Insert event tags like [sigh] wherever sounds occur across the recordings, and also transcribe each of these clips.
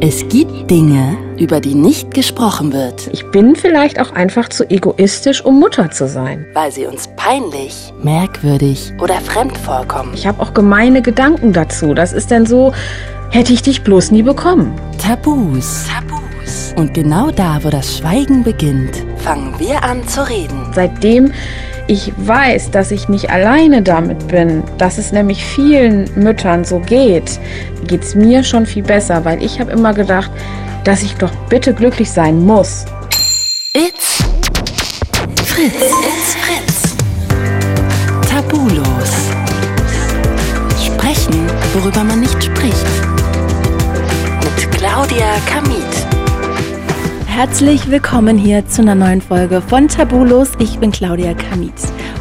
Es gibt Dinge, über die nicht gesprochen wird, Ich bin vielleicht auch einfach zu egoistisch, um Mutter zu sein. weil sie uns peinlich, merkwürdig oder fremd vorkommen. Ich habe auch gemeine Gedanken dazu. Das ist dann so, hätte ich dich bloß nie bekommen. Tabus. Tabus. Und genau da, wo das Schweigen beginnt, fangen wir an zu reden. Seitdem ich weiß, dass ich nicht alleine damit bin, dass es nämlich vielen Müttern so geht, geht es mir schon viel besser, weil ich habe immer gedacht, dass ich doch bitte glücklich sein muss. It's Fritz. It's Fritz. Tabulos. Sprechen, worüber man nicht spricht. Mit Claudia Kamit. Herzlich willkommen hier zu einer neuen Folge von Tabulos. Ich bin Claudia Kamit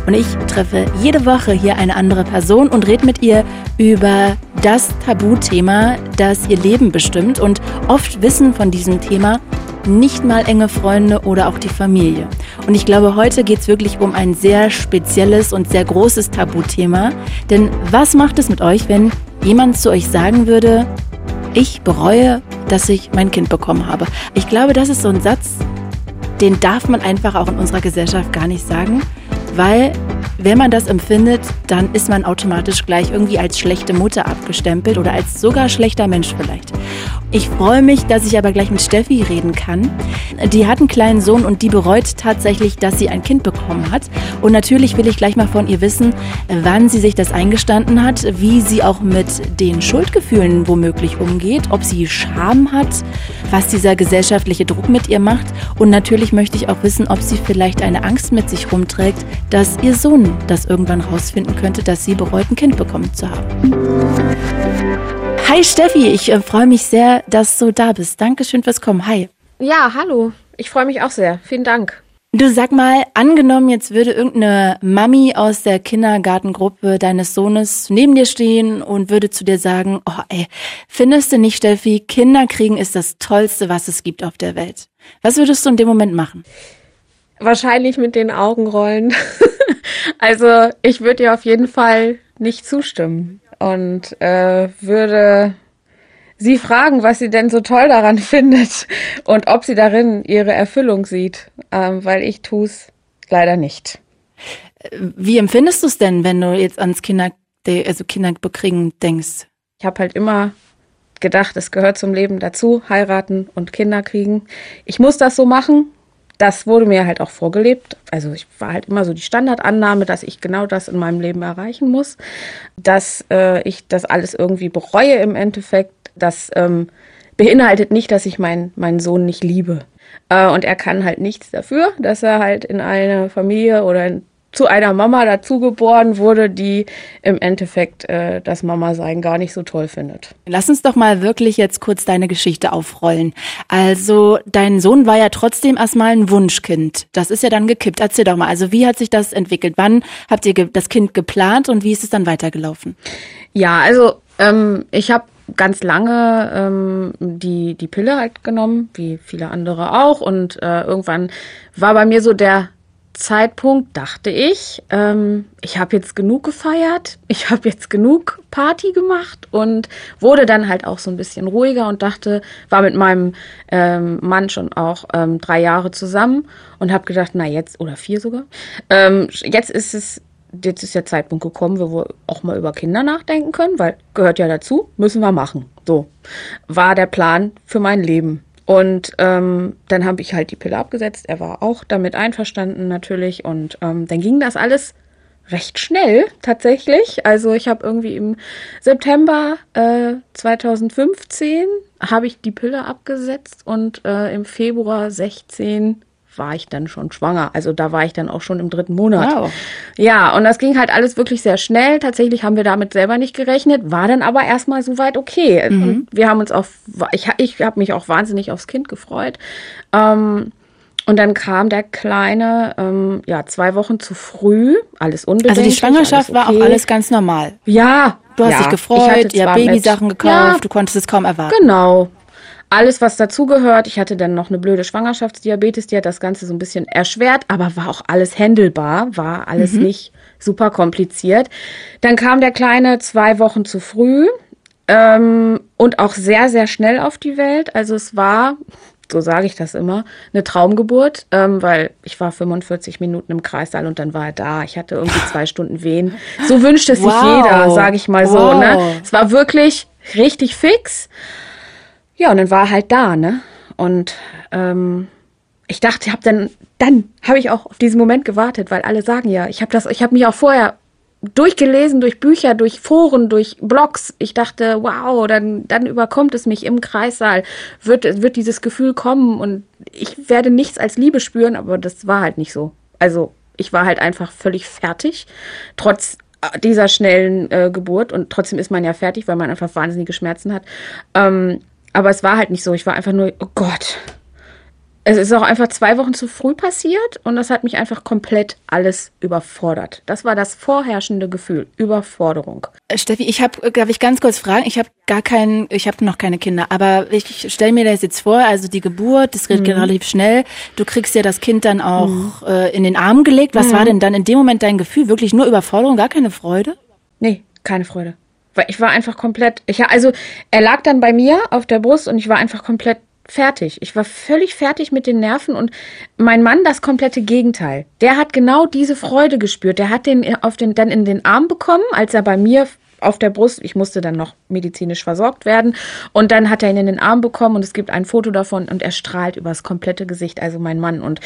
und ich treffe jede Woche hier eine andere Person und rede mit ihr über das Tabuthema, das ihr Leben bestimmt. Und oft wissen von diesem Thema nicht mal enge Freunde oder auch die Familie. Und ich glaube, heute geht es wirklich um ein sehr spezielles und sehr großes Tabuthema. Denn was macht es mit euch, wenn jemand zu euch sagen würde, ich bereue, dass ich mein Kind bekommen habe. Ich glaube, das ist so ein Satz, den darf man einfach auch in unserer Gesellschaft gar nicht sagen, weil wenn man das empfindet, dann ist man automatisch gleich irgendwie als schlechte Mutter abgestempelt oder als sogar schlechter Mensch vielleicht. Ich freue mich, dass ich aber gleich mit Steffi reden kann. Die hat einen kleinen Sohn und die bereut tatsächlich, dass sie ein Kind bekommen hat. Und natürlich will ich gleich mal von ihr wissen, wann sie sich das eingestanden hat, wie sie auch mit den Schuldgefühlen womöglich umgeht, ob sie Scham hat, was dieser gesellschaftliche Druck mit ihr macht. Und natürlich möchte ich auch wissen, ob sie vielleicht eine Angst mit sich rumträgt, dass ihr Sohn das irgendwann rausfinden könnte, dass sie bereut, ein Kind bekommen zu haben. Hi Steffi, ich äh, freue mich sehr, dass du da bist. Dankeschön fürs Kommen. Hi. Ja, hallo. Ich freue mich auch sehr. Vielen Dank. Du sag mal, angenommen, jetzt würde irgendeine Mami aus der Kindergartengruppe deines Sohnes neben dir stehen und würde zu dir sagen, oh ey, findest du nicht, Steffi, Kinder kriegen ist das Tollste, was es gibt auf der Welt. Was würdest du in dem Moment machen? Wahrscheinlich mit den Augen rollen. [laughs] also ich würde ihr auf jeden Fall nicht zustimmen und äh, würde sie fragen, was sie denn so toll daran [laughs] findet und ob sie darin ihre Erfüllung sieht, ähm, weil ich tu's leider nicht. Wie empfindest du es denn, wenn du jetzt ans Kinder, also Kinderbekriegen denkst? Ich habe halt immer gedacht, es gehört zum Leben dazu, heiraten und Kinder kriegen. Ich muss das so machen. Das wurde mir halt auch vorgelebt. Also ich war halt immer so die Standardannahme, dass ich genau das in meinem Leben erreichen muss, dass äh, ich das alles irgendwie bereue im Endeffekt. Das ähm, beinhaltet nicht, dass ich meinen meinen Sohn nicht liebe. Äh, und er kann halt nichts dafür, dass er halt in eine Familie oder in, zu einer Mama dazugeboren wurde, die im Endeffekt äh, das Mama-Sein gar nicht so toll findet. Lass uns doch mal wirklich jetzt kurz deine Geschichte aufrollen. Also, dein Sohn war ja trotzdem erstmal ein Wunschkind. Das ist ja dann gekippt. Erzähl doch mal, also wie hat sich das entwickelt? Wann habt ihr das Kind geplant und wie ist es dann weitergelaufen? Ja, also ähm, ich habe ganz lange ähm, die, die Pille halt genommen, wie viele andere auch. Und äh, irgendwann war bei mir so der Zeitpunkt, dachte ich, ähm, ich habe jetzt genug gefeiert, [laughs] ich habe jetzt genug Party gemacht und wurde dann halt auch so ein bisschen ruhiger und dachte, war mit meinem ähm, Mann schon auch ähm, drei Jahre zusammen und habe gedacht, na jetzt, oder vier sogar, ähm, jetzt ist es jetzt ist der Zeitpunkt gekommen, wo wir auch mal über Kinder nachdenken können, weil gehört ja dazu, müssen wir machen. So war der Plan für mein Leben. Und ähm, dann habe ich halt die Pille abgesetzt. Er war auch damit einverstanden natürlich. Und ähm, dann ging das alles recht schnell tatsächlich. Also ich habe irgendwie im September äh, 2015 habe ich die Pille abgesetzt und äh, im Februar 16 war ich dann schon schwanger. Also da war ich dann auch schon im dritten Monat. Wow. Ja, und das ging halt alles wirklich sehr schnell. Tatsächlich haben wir damit selber nicht gerechnet, war dann aber erstmal soweit okay. Und wir haben uns auch, ich, ich habe mich auch wahnsinnig aufs Kind gefreut. Ähm, und dann kam der Kleine, ähm, ja, zwei Wochen zu früh, alles unbedenklich. Also die Schwangerschaft alles war okay. auch alles ganz normal. Ja. Du hast ja. dich Ich gefreut, ihr habt Babysachen gekauft, Ja, du konntest es kaum erwarten. Genau. Alles, was dazugehört. Ich hatte dann noch eine blöde Schwangerschaftsdiabetes, die hat das Ganze so ein bisschen erschwert, aber war auch alles händelbar, war alles nicht super kompliziert. Dann kam der Kleine zwei Wochen zu früh. Ähm, und auch sehr, sehr schnell auf die Welt. Also es war, so sage ich das immer, eine Traumgeburt, ähm, weil ich war 45 Minuten im Kreissaal und dann war er da. Ich hatte irgendwie zwei Stunden Wehen. So wünscht es wow. sich jeder, sage ich mal wow. so. Ne? Es war wirklich richtig fix. Ja, und dann war er halt da, ne? Und ähm, ich dachte, ich habe dann, dann habe ich auch auf diesen Moment gewartet, weil alle sagen ja, ich habe das, ich habe mich auch vorher durchgelesen durch Bücher, durch Foren, durch Blogs. Ich dachte, wow, dann, dann überkommt es mich im Kreissaal, wird, wird dieses Gefühl kommen und ich werde nichts als Liebe spüren, aber das war halt nicht so. Also ich war halt einfach völlig fertig, trotz dieser schnellen äh, Geburt und trotzdem ist man ja fertig, weil man einfach wahnsinnige Schmerzen hat. Ähm, aber es war halt nicht so. Ich war einfach nur, oh Gott, es ist auch einfach zwei Wochen zu früh passiert und das hat mich einfach komplett alles überfordert. Das war das vorherrschende Gefühl, Überforderung. Äh, Steffi, ich habe, äh, darf ich ganz kurz fragen, ich habe gar keinen, ich habe noch keine Kinder, aber ich stelle mir das jetzt vor, also die Geburt, das geht mhm. relativ schnell, du kriegst ja das Kind dann auch mhm. äh, in den Arm gelegt. Was mhm. war denn dann in dem Moment dein Gefühl? Wirklich nur Überforderung, gar keine Freude? Nee, keine Freude. Ich war einfach komplett, ich, also er lag dann bei mir auf der Brust und ich war einfach komplett fertig. Ich war völlig fertig mit den Nerven und mein Mann das komplette Gegenteil. Der hat genau diese Freude gespürt. Der hat den auf den dann in den Arm bekommen, als er bei mir auf der Brust, ich musste dann noch medizinisch versorgt werden und dann hat er ihn in den Arm bekommen und es gibt ein Foto davon und er strahlt über das komplette Gesicht, also mein Mann und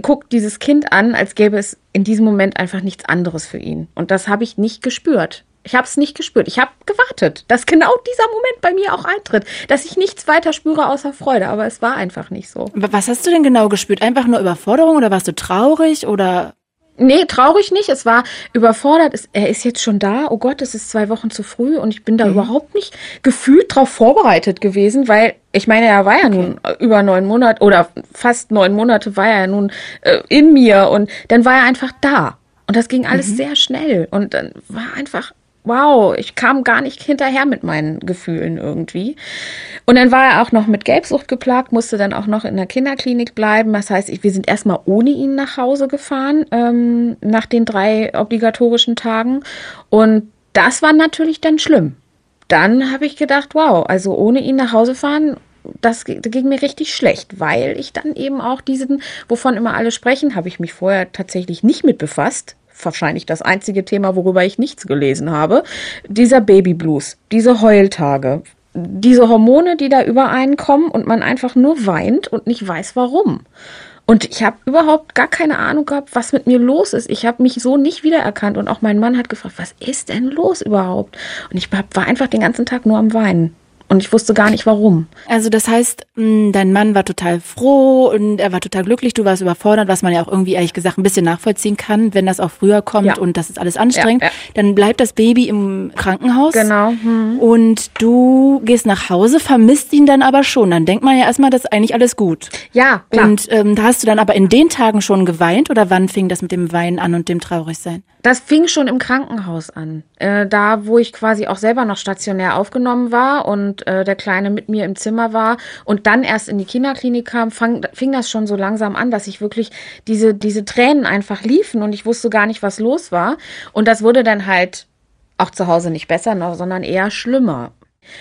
guckt dieses Kind an, als gäbe es in diesem Moment einfach nichts anderes für ihn und das habe ich nicht gespürt. Ich habe es nicht gespürt. Ich habe gewartet, dass genau dieser Moment bei mir auch eintritt, dass ich nichts weiter spüre außer Freude. Aber es war einfach nicht so. Was hast du denn genau gespürt? Einfach nur Überforderung oder warst du traurig oder? Nee, traurig nicht. Es war überfordert. er ist jetzt schon da. Oh Gott, es ist zwei Wochen zu früh und ich bin da mhm. überhaupt nicht gefühlt drauf vorbereitet gewesen, weil ich meine, er war ja okay. nun über neun Monate oder fast neun Monate war er nun äh, in mir und dann war er einfach da. Und das ging alles mhm. sehr schnell und dann war einfach wow, ich kam gar nicht hinterher mit meinen Gefühlen irgendwie. Und dann war er auch noch mit Gelbsucht geplagt, musste dann auch noch in der Kinderklinik bleiben. Das heißt, wir sind erstmal ohne ihn nach Hause gefahren, ähm, nach den drei obligatorischen Tagen. Und das war natürlich dann schlimm. Dann habe ich gedacht, wow, also ohne ihn nach Hause fahren das ging mir richtig schlecht, weil ich dann eben auch diesen, wovon immer alle sprechen, habe ich mich vorher tatsächlich nicht mit befasst, wahrscheinlich das einzige Thema, worüber ich nichts gelesen habe, dieser Babyblues, diese Heultage, diese Hormone, die da übereinkommen und man einfach nur weint und nicht weiß warum. Und ich habe überhaupt gar keine Ahnung gehabt, was mit mir los ist. Ich habe mich so nicht wiedererkannt und auch mein Mann hat gefragt, was ist denn los überhaupt? Und ich war einfach den ganzen Tag nur am Weinen. Und ich wusste gar nicht warum. Also das heißt, hm, dein Mann war total froh und er war total glücklich, du warst überfordert, was man ja auch irgendwie ehrlich gesagt ein bisschen nachvollziehen kann, wenn das auch früher kommt ja. und das ist alles anstrengend. Ja, ja. Dann bleibt das Baby im Krankenhaus. Genau. Mhm. Und du gehst nach Hause, vermisst ihn dann aber schon. Dann denkt man ja erstmal, das ist eigentlich alles gut. Ja, klar. Und ähm, da hast du dann aber in den Tagen schon geweint oder wann fing das mit dem Weinen an und dem Traurigsein? Das fing schon im Krankenhaus an. Äh, da, wo ich quasi auch selber noch stationär aufgenommen war und äh, der Kleine mit mir im Zimmer war und dann erst in die Kinderklinik kam, fang, fing das schon so langsam an, dass ich wirklich diese, diese Tränen einfach liefen und ich wusste gar nicht, was los war. Und das wurde dann halt auch zu Hause nicht besser, sondern eher schlimmer.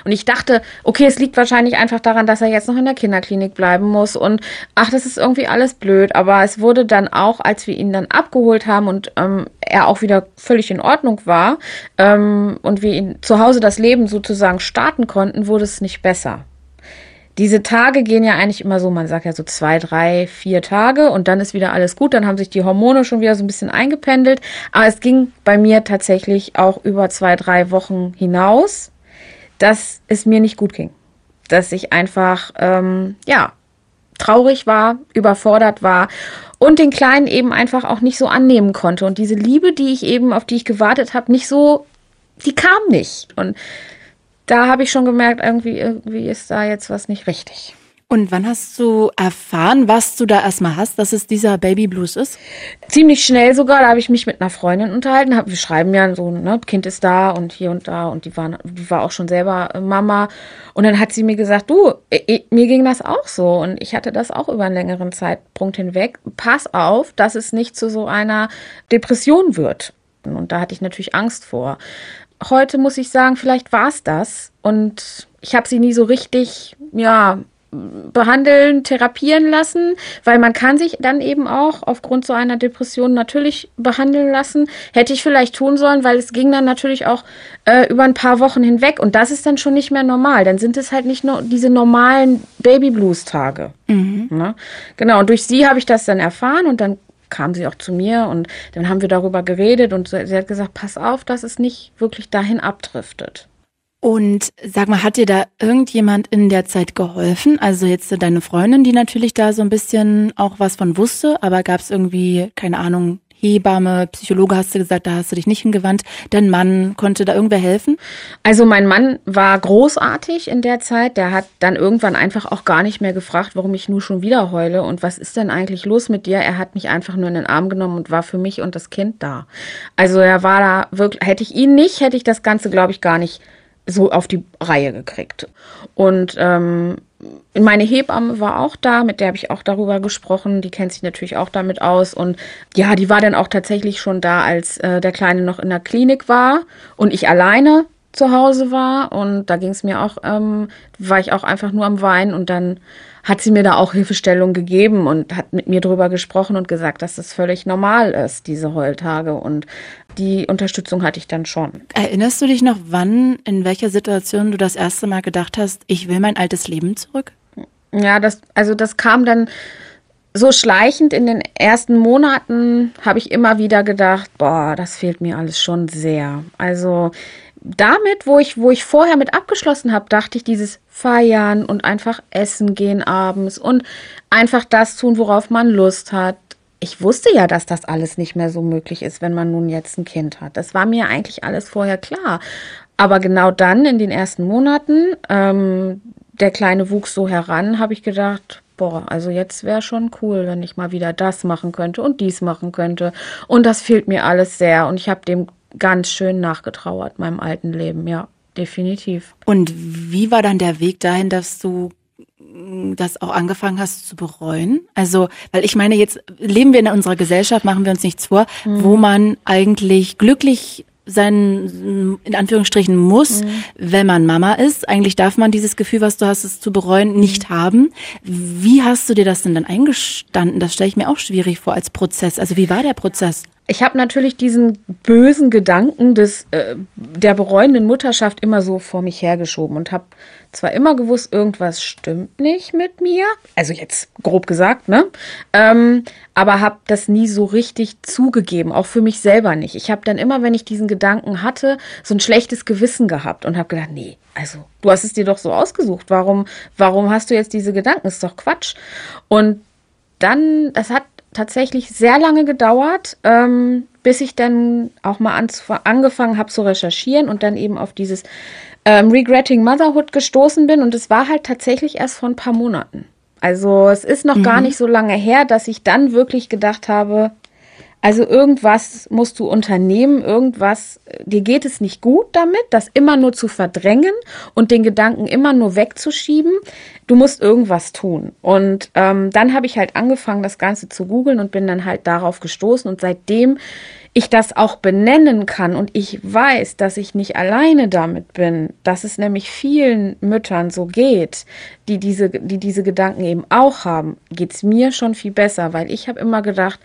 Und ich dachte, okay, es liegt wahrscheinlich einfach daran, dass er jetzt noch in der Kinderklinik bleiben muss und ach, das ist irgendwie alles blöd. Aber es wurde dann auch, als wir ihn dann abgeholt haben und ähm, er auch wieder völlig in Ordnung war ähm, und wir ihn zu Hause das Leben sozusagen starten konnten, wurde es nicht besser. Diese Tage gehen ja eigentlich immer so, man sagt ja so zwei, drei, vier Tage und dann ist wieder alles gut, dann haben sich die Hormone schon wieder so ein bisschen eingependelt. Aber es ging bei mir tatsächlich auch über zwei, drei Wochen hinaus dass es mir nicht gut ging. Dass ich einfach, ähm, ja, traurig war, überfordert war und den Kleinen eben einfach auch nicht so annehmen konnte. Und diese Liebe, die ich eben, auf die ich gewartet habe, nicht so, die kam nicht. Und da habe ich schon gemerkt, irgendwie, irgendwie ist da jetzt was nicht richtig. Und wann hast du erfahren, was du da erstmal hast, dass es dieser Baby Blues ist? Ziemlich schnell sogar, da habe ich mich mit einer Freundin unterhalten. wir schreiben ja so, ne, Kind ist da und hier und da und die war, die war auch schon selber äh, Mama. Und dann hat sie mir gesagt, du, ich, mir ging das auch so und ich hatte das auch über einen längeren Zeitpunkt hinweg. Pass auf, dass es nicht zu so einer Depression wird. Und da hatte ich natürlich Angst vor. heute muss ich sagen, vielleicht war es das. Und ich habe sie nie so richtig, ja, behandeln, therapieren lassen, weil man kann sich dann eben auch aufgrund so einer Depression natürlich behandeln lassen. Hätte ich vielleicht tun sollen, weil es ging dann natürlich auch äh, über ein paar Wochen hinweg und das ist dann schon nicht mehr normal. Dann sind es halt nicht nur diese normalen Baby Blues Tage. Mhm. Ne? Genau. Und durch sie habe ich das dann erfahren und dann kam sie auch zu mir und dann haben wir darüber geredet und sie hat gesagt, pass auf, dass es nicht wirklich dahin abdriftet. Und sag mal, hat dir da irgendjemand in der Zeit geholfen? Also jetzt deine Freundin, die natürlich da so ein bisschen auch was von wusste, aber gab es irgendwie, keine Ahnung, Hebamme, Psychologe hast du gesagt, da hast du dich nicht hingewandt. Dein Mann, konnte da irgendwer helfen? Also mein Mann war großartig in der Zeit. Der hat dann irgendwann einfach auch gar nicht mehr gefragt, warum ich nur schon wieder heule und was ist denn eigentlich los mit dir? Er hat mich einfach nur in den Arm genommen und war für mich und das Kind da. Also er war da wirklich, hätte ich ihn nicht, hätte ich das Ganze, glaube ich, gar nicht so auf die Reihe gekriegt. Und ähm, meine Hebamme war auch da, mit der habe ich auch darüber gesprochen. Die kennt sich natürlich auch damit aus. Und ja, die war dann auch tatsächlich schon da, als äh, der Kleine noch in der Klinik war und ich alleine zu Hause war. Und da ging es mir auch, ähm, war ich auch einfach nur am Weinen und dann hat sie mir da auch Hilfestellung gegeben und hat mit mir drüber gesprochen und gesagt, dass das völlig normal ist, diese Heultage. Und die Unterstützung hatte ich dann schon. Erinnerst du dich noch, wann, in welcher Situation du das erste Mal gedacht hast, ich will mein altes Leben zurück? Ja, das, also das kam dann so schleichend in den ersten Monaten habe ich immer wieder gedacht, boah, das fehlt mir alles schon sehr. Also damit, wo ich, wo ich vorher mit abgeschlossen habe, dachte ich, dieses Feiern und einfach essen gehen abends und einfach das tun, worauf man Lust hat. Ich wusste ja, dass das alles nicht mehr so möglich ist, wenn man nun jetzt ein Kind hat. Das war mir eigentlich alles vorher klar. Aber genau dann, in den ersten Monaten, ähm, der Kleine wuchs so heran, habe ich gedacht, boah, also jetzt wäre schon cool, wenn ich mal wieder das machen könnte und dies machen könnte. Und das fehlt mir alles sehr. Und ich habe dem ganz schön nachgetrauert, meinem alten Leben, ja, definitiv. Und wie war dann der Weg dahin, dass du mm, das auch angefangen hast zu bereuen? Also, weil ich meine, jetzt leben wir in unserer Gesellschaft, machen wir uns nichts vor, mhm. wo man eigentlich glücklich sein, in Anführungsstrichen, muss, mhm. wenn man Mama ist. Eigentlich darf man dieses Gefühl, was du hast, es zu bereuen, nicht haben. Wie hast du dir das denn dann eingestanden? Das stelle ich mir auch schwierig vor als Prozess. Also wie war der Prozess? Ich habe natürlich diesen bösen Gedanken des, äh, der bereuenden Mutterschaft immer so vor mich hergeschoben und habe zwar immer gewusst, irgendwas stimmt nicht mit mir, also jetzt grob gesagt, ne? Ähm, aber habe das nie so richtig zugegeben, auch für mich selber nicht. Ich habe dann immer, wenn ich diesen Gedanken hatte, so ein schlechtes Gewissen gehabt und habe gedacht, nee, also du hast es dir doch so ausgesucht. Warum, warum hast du jetzt diese Gedanken? Ist doch Quatsch. Und dann, das hat tatsächlich sehr lange gedauert, ähm, bis ich dann auch mal angefangen habe zu recherchieren und dann eben auf dieses ähm, Regretting Motherhood gestoßen bin. Und es war halt tatsächlich erst vor ein paar Monaten. Also es ist noch mhm. gar nicht so lange her, dass ich dann wirklich gedacht habe, also irgendwas musst du unternehmen, irgendwas, dir geht es nicht gut damit, das immer nur zu verdrängen und den Gedanken immer nur wegzuschieben. Du musst irgendwas tun. Und ähm, dann habe ich halt angefangen, das Ganze zu googeln und bin dann halt darauf gestoßen. Und seitdem ich das auch benennen kann und ich weiß, dass ich nicht alleine damit bin, dass es nämlich vielen Müttern so geht, die diese, die diese Gedanken eben auch haben, geht's mir schon viel besser, weil ich habe immer gedacht,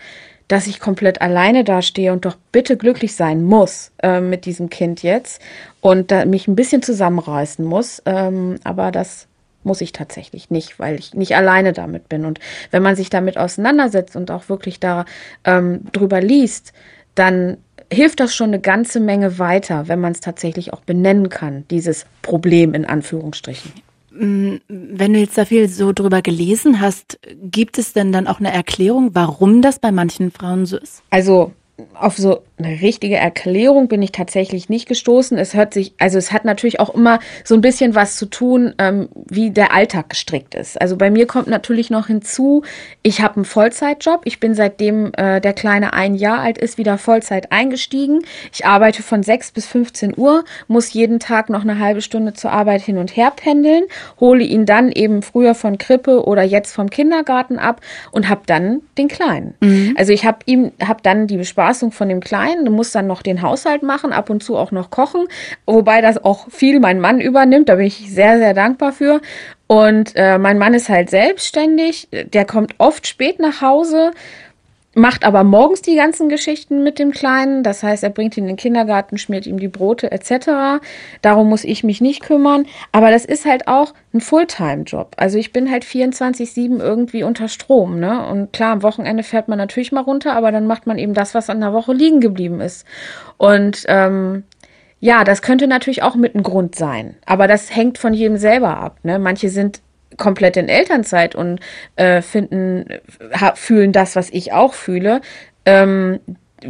dass ich komplett alleine dastehe und doch bitte glücklich sein muss äh, mit diesem Kind jetzt und da mich ein bisschen zusammenreißen muss. Ähm, aber das muss ich tatsächlich nicht, weil ich nicht alleine damit bin. Und wenn man sich damit auseinandersetzt und auch wirklich da ähm, drüber liest, dann hilft das schon eine ganze Menge weiter, wenn man es tatsächlich auch benennen kann, dieses Problem in Anführungsstrichen. Mm, wenn du jetzt da viel so drüber gelesen hast, gibt es denn dann auch eine Erklärung, warum das bei manchen Frauen so ist? Also auf so eine richtige Erklärung bin ich tatsächlich nicht gestoßen. Es hört sich, also es hat natürlich auch immer so ein bisschen was zu tun, ähm, wie der Alltag gestrickt ist. Also bei mir kommt natürlich noch hinzu, ich habe einen Vollzeitjob. Ich bin seitdem äh, der Kleine ein Jahr alt ist, wieder Vollzeit eingestiegen. Ich arbeite von 6 bis 15 Uhr, muss jeden Tag noch eine halbe Stunde zur Arbeit hin und her pendeln, hole ihn dann eben früher von Krippe oder jetzt vom Kindergarten ab und habe dann den Kleinen. Mhm. Also ich habe ihm, habe dann die Besparung Bespaßung von dem Kleinen. Du musst dann noch den Haushalt machen, ab und zu auch noch kochen, wobei das auch viel mein Mann übernimmt. Da bin ich sehr, sehr dankbar für. Und äh, mein Mann ist halt selbstständig, der kommt oft spät nach Hause macht aber morgens die ganzen Geschichten mit dem Kleinen. Das heißt, er bringt ihn in den Kindergarten, schmiert ihm die Brote etc. Darum muss ich mich nicht kümmern. Aber das ist halt auch ein Fulltime-Job. Also ich bin halt 24-7 irgendwie unter Strom. Ne? Und klar, am Wochenende fährt man natürlich mal runter, aber dann macht man eben das, was an der Woche liegen geblieben ist. Und ähm, ja, das könnte natürlich auch mit ein Grund sein. Aber das hängt von jedem selber ab. Ne? Manche sind komplett in Elternzeit und äh, finden, fühlen das, was ich auch fühle. Ähm,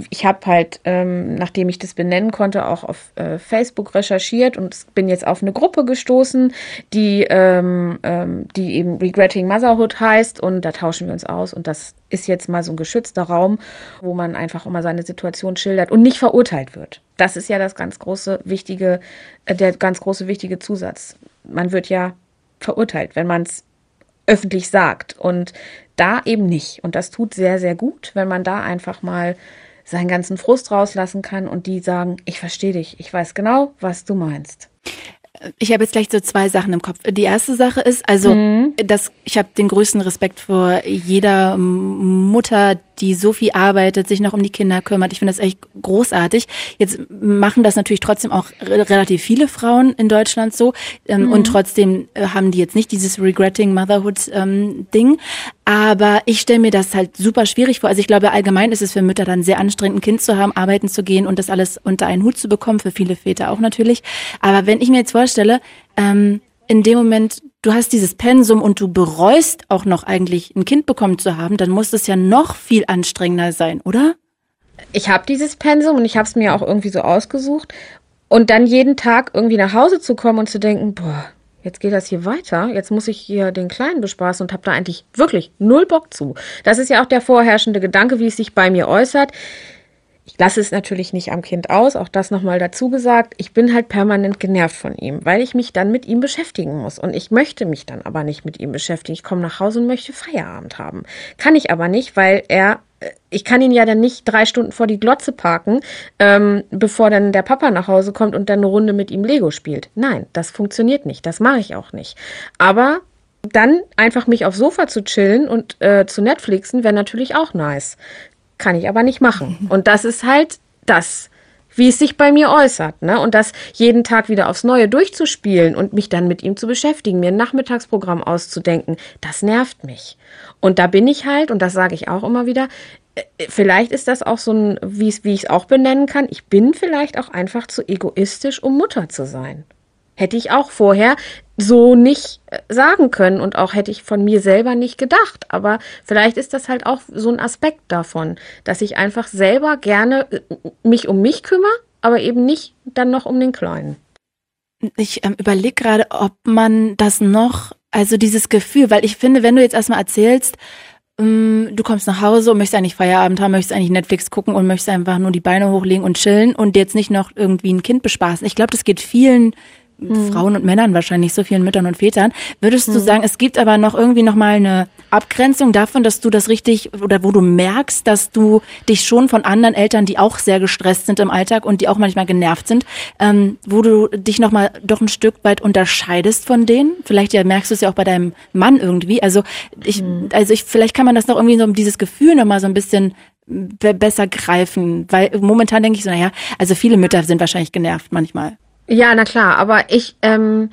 ich habe halt, ähm, nachdem ich das benennen konnte, auch auf äh, Facebook recherchiert und bin jetzt auf eine Gruppe gestoßen, die, ähm, ähm, die eben Regretting Motherhood heißt und da tauschen wir uns aus und das ist jetzt mal so ein geschützter Raum, wo man einfach immer seine Situation schildert und nicht verurteilt wird. Das ist ja das ganz große wichtige, äh, der ganz große wichtige Zusatz. Man wird ja verurteilt, wenn man es öffentlich sagt. Und da eben nicht. Und das tut sehr, sehr gut, wenn man da einfach mal seinen ganzen Frust rauslassen kann und die sagen, ich verstehe dich, ich weiß genau, was du meinst. Ich habe jetzt gleich so zwei Sachen im Kopf. Die erste Sache ist, also, mhm. dass ich habe den größten Respekt vor jeder Mutter, die so viel arbeitet, sich noch um die Kinder kümmert. Ich finde das echt großartig. Jetzt machen das natürlich trotzdem auch relativ viele Frauen in Deutschland so ähm, mhm. und trotzdem äh, haben die jetzt nicht dieses Regretting Motherhood ähm, Ding. Aber ich stelle mir das halt super schwierig vor. Also ich glaube, allgemein ist es für Mütter dann sehr anstrengend, ein Kind zu haben, arbeiten zu gehen und das alles unter einen Hut zu bekommen, für viele Väter auch natürlich. Aber wenn ich mir jetzt vorstelle, ähm, in dem Moment, du hast dieses Pensum und du bereust auch noch eigentlich ein Kind bekommen zu haben, dann muss es ja noch viel anstrengender sein, oder? Ich habe dieses Pensum und ich habe es mir auch irgendwie so ausgesucht. Und dann jeden Tag irgendwie nach Hause zu kommen und zu denken, boah, jetzt geht das hier weiter, jetzt muss ich hier den Kleinen bespaßen und habe da eigentlich wirklich null Bock zu. Das ist ja auch der vorherrschende Gedanke, wie es sich bei mir äußert. Ich lasse es natürlich nicht am Kind aus, auch das nochmal dazu gesagt. Ich bin halt permanent genervt von ihm, weil ich mich dann mit ihm beschäftigen muss. Und ich möchte mich dann aber nicht mit ihm beschäftigen. Ich komme nach Hause und möchte Feierabend haben. Kann ich aber nicht, weil er äh, ich kann ihn ja dann nicht drei Stunden vor die Glotze parken, ähm, bevor dann der Papa nach Hause kommt und dann eine Runde mit ihm Lego spielt. Nein, das funktioniert nicht. Das mache ich auch nicht. Aber dann einfach mich aufs Sofa zu chillen und äh, zu Netflixen wäre natürlich auch nice. Kann ich aber nicht machen. Und das ist halt das, wie es sich bei mir äußert. Ne? Und das jeden Tag wieder aufs Neue durchzuspielen und mich dann mit ihm zu beschäftigen, mir ein Nachmittagsprogramm auszudenken, das nervt mich. Und da bin ich halt, und das sage ich auch immer wieder, äh, vielleicht ist das auch so ein, wie ich es auch benennen kann, ich bin vielleicht auch einfach zu egoistisch, um Mutter zu sein. Hätte ich auch vorher so nicht äh, sagen können und auch hätte ich von mir selber nicht gedacht. Aber vielleicht ist das halt auch so ein Aspekt davon, dass ich einfach selber gerne äh, mich um mich kümmere, aber eben nicht dann noch um den Kleinen. Ich ähm, überlege gerade, ob man das noch, also dieses Gefühl, weil ich finde, wenn du jetzt erstmal erzählst, ähm, du kommst nach Hause und möchtest eigentlich Feierabend haben, möchtest eigentlich Netflix gucken und möchtest einfach nur die Beine hochlegen und chillen und jetzt nicht noch irgendwie ein Kind bespaßen. Ich glaube, das geht vielen hm. Frauen und Männern wahrscheinlich, so vielen Müttern und Vätern. Würdest hm. du sagen, es gibt aber noch irgendwie noch mal eine Abgrenzung davon, dass du das richtig oder wo du merkst, dass du dich schon von anderen Eltern, die auch sehr gestresst sind im Alltag und die auch manchmal genervt sind, ähm, wo du dich noch mal doch ein Stück weit unterscheidest von denen? Vielleicht ja merkst du es ja auch bei deinem Mann irgendwie. Also ich, hm. also ich, vielleicht kann man das noch irgendwie so um dieses Gefühl noch mal so ein bisschen besser greifen, weil momentan denke ich so, naja, also viele Mütter sind wahrscheinlich genervt manchmal. Ja, na klar, aber ich, ähm,